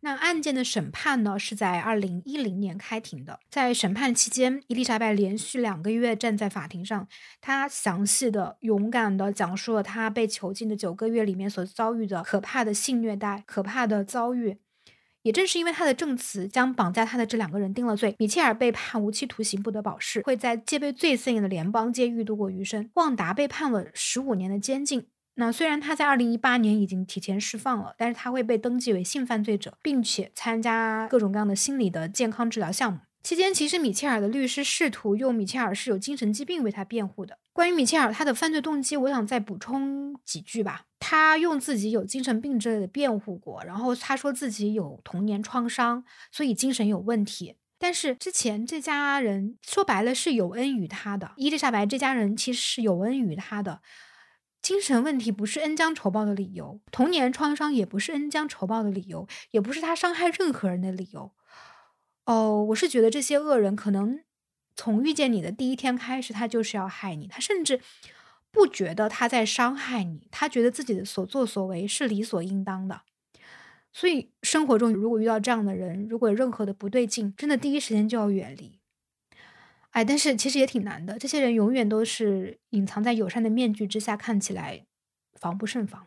[SPEAKER 1] 那案件的审判呢，是在二零一零年开庭的。在审判期间，伊丽莎白连续两个月站在法庭上，她详细的、勇敢的讲述了她被囚禁的九个月里面所遭遇的可怕的性虐待、可怕的遭遇。也正是因为她的证词，将绑架她的这两个人定了罪。米切尔被判无期徒刑，不得保释，会在戒备最森严的联邦监狱度过余生。旺达被判了十五年的监禁。那虽然他在二零一八年已经提前释放了，但是他会被登记为性犯罪者，并且参加各种各样的心理的健康治疗项目。期间，其实米切尔的律师试图用米切尔是有精神疾病为他辩护的。关于米切尔他的犯罪动机，我想再补充几句吧。他用自己有精神病之类的辩护过，然后他说自己有童年创伤，所以精神有问题。但是之前这家人说白了是有恩于他的，伊丽莎白这家人其实是有恩于他的。精神问题不是恩将仇报的理由，童年创伤也不是恩将仇报的理由，也不是他伤害任何人的理由。哦，我是觉得这些恶人可能从遇见你的第一天开始，他就是要害你，他甚至不觉得他在伤害你，他觉得自己的所作所为是理所应当的。所以生活中如果遇到这样的人，如果有任何的不对劲，真的第一时间就要远离。哎，但是其实也挺难的。这些人永远都是隐藏在友善的面具之下，看起来防不胜防。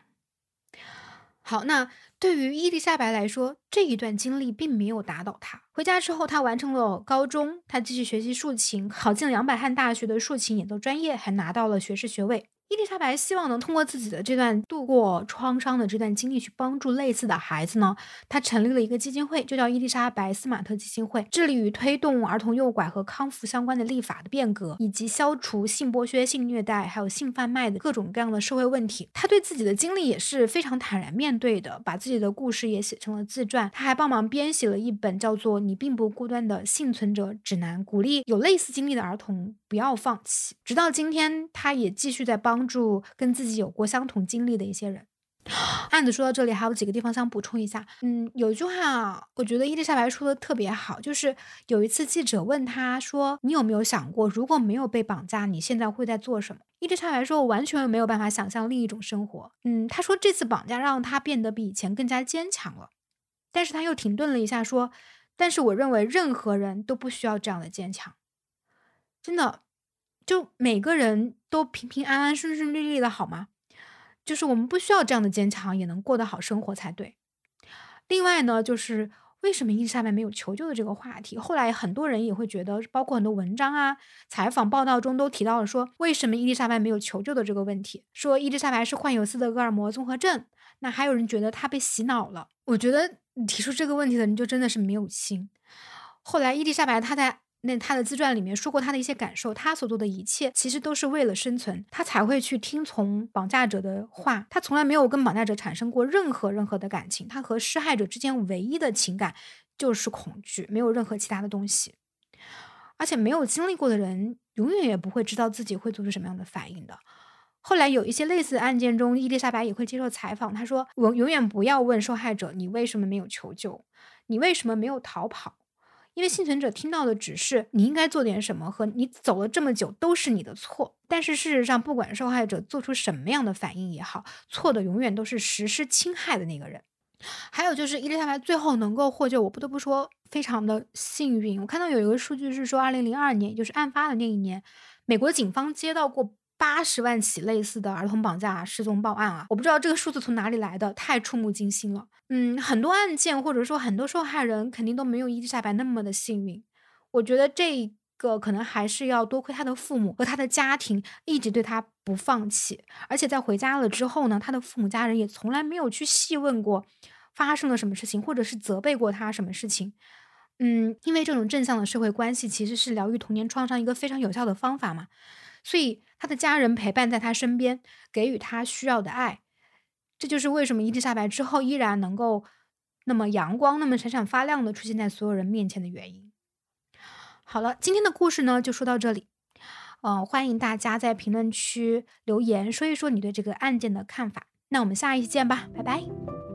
[SPEAKER 1] 好，那对于伊丽莎白来说，这一段经历并没有打倒她。回家之后，她完成了高中，她继续学习竖琴，考进了杨百翰大学的竖琴演奏专业，还拿到了学士学位。伊丽莎白希望能通过自己的这段度过创伤的这段经历，去帮助类似的孩子呢。她成立了一个基金会，就叫伊丽莎白斯马特基金会，致力于推动儿童诱拐和康复相关的立法的变革，以及消除性剥削、性虐待还有性贩卖的各种各样的社会问题。她对自己的经历也是非常坦然面对的，把自己的故事也写成了自传。她还帮忙编写了一本叫做《你并不孤单的幸存者指南》，鼓励有类似经历的儿童不要放弃。直到今天，他也继续在帮。助跟自己有过相同经历的一些人。案子说到这里，还有几个地方想补充一下。嗯，有一句话啊，我觉得伊丽莎白说的特别好，就是有一次记者问他说：“你有没有想过，如果没有被绑架，你现在会在做什么？”伊丽莎白说：“我完全没有办法想象另一种生活。”嗯，他说这次绑架让他变得比以前更加坚强了，但是他又停顿了一下说：“但是我认为任何人都不需要这样的坚强，真的，就每个人都平平安安、顺顺利利的好吗？”就是我们不需要这样的坚强，也能过得好生活才对。另外呢，就是为什么伊丽莎白没有求救的这个话题，后来很多人也会觉得，包括很多文章啊、采访报道中都提到了说，为什么伊丽莎白没有求救的这个问题，说伊丽莎白是患有斯德哥尔摩综合症。那还有人觉得她被洗脑了。我觉得提出这个问题的人就真的是没有心。后来伊丽莎白她在。那他的自传里面说过他的一些感受，他所做的一切其实都是为了生存，他才会去听从绑架者的话。他从来没有跟绑架者产生过任何任何的感情，他和施害者之间唯一的情感就是恐惧，没有任何其他的东西。而且没有经历过的人，永远也不会知道自己会做出什么样的反应的。后来有一些类似案件中，伊丽莎白也会接受采访，他说：“我永远不要问受害者，你为什么没有求救？你为什么没有逃跑？”因为幸存者听到的只是你应该做点什么和你走了这么久都是你的错，但是事实上，不管受害者做出什么样的反应也好，错的永远都是实施侵害的那个人。还有就是伊丽莎白最后能够获救，我不得不说非常的幸运。我看到有一个数据是说，二零零二年，也就是案发的那一年，美国警方接到过八十万起类似的儿童绑架、失踪报案啊！我不知道这个数字从哪里来的，太触目惊心了。嗯，很多案件或者说很多受害人肯定都没有伊丽莎白那么的幸运。我觉得这个可能还是要多亏他的父母和他的家庭一直对他不放弃，而且在回家了之后呢，他的父母家人也从来没有去细问过发生了什么事情，或者是责备过他什么事情。嗯，因为这种正向的社会关系其实是疗愈童年创伤一个非常有效的方法嘛，所以他的家人陪伴在他身边，给予他需要的爱。这就是为什么伊丽莎白之后依然能够那么阳光、那么闪闪发亮的出现在所有人面前的原因。好了，今天的故事呢就说到这里。嗯，欢迎大家在评论区留言说一说你对这个案件的看法。那我们下一期见吧，拜拜。